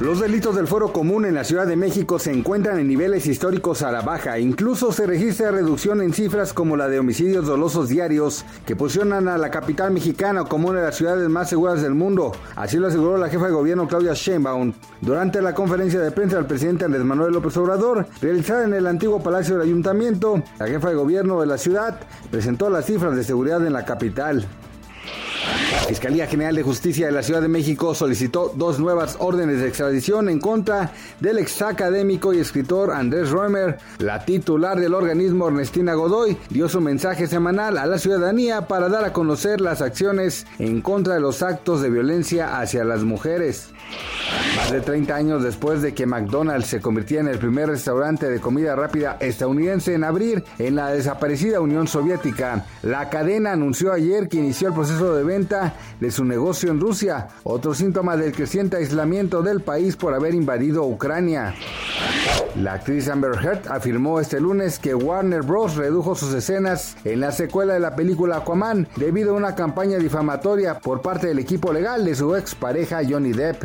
Los delitos del foro común en la Ciudad de México se encuentran en niveles históricos a la baja. Incluso se registra reducción en cifras como la de homicidios dolosos diarios, que posicionan a la capital mexicana como una de las ciudades más seguras del mundo. Así lo aseguró la jefa de gobierno Claudia Sheinbaum durante la conferencia de prensa del presidente Andrés Manuel López Obrador, realizada en el antiguo Palacio del Ayuntamiento. La jefa de gobierno de la ciudad presentó las cifras de seguridad en la capital. La Fiscalía General de Justicia de la Ciudad de México solicitó dos nuevas órdenes de extradición en contra del ex académico y escritor Andrés Roemer. La titular del organismo, Ernestina Godoy, dio su mensaje semanal a la ciudadanía para dar a conocer las acciones en contra de los actos de violencia hacia las mujeres. Más de 30 años después de que McDonald's se convirtiera en el primer restaurante de comida rápida estadounidense en abrir en la desaparecida Unión Soviética, la cadena anunció ayer que inició el proceso de venta de su negocio en Rusia, otro síntoma del creciente aislamiento del país por haber invadido Ucrania. La actriz Amber Heard afirmó este lunes que Warner Bros. redujo sus escenas en la secuela de la película Aquaman debido a una campaña difamatoria por parte del equipo legal de su ex pareja Johnny Depp.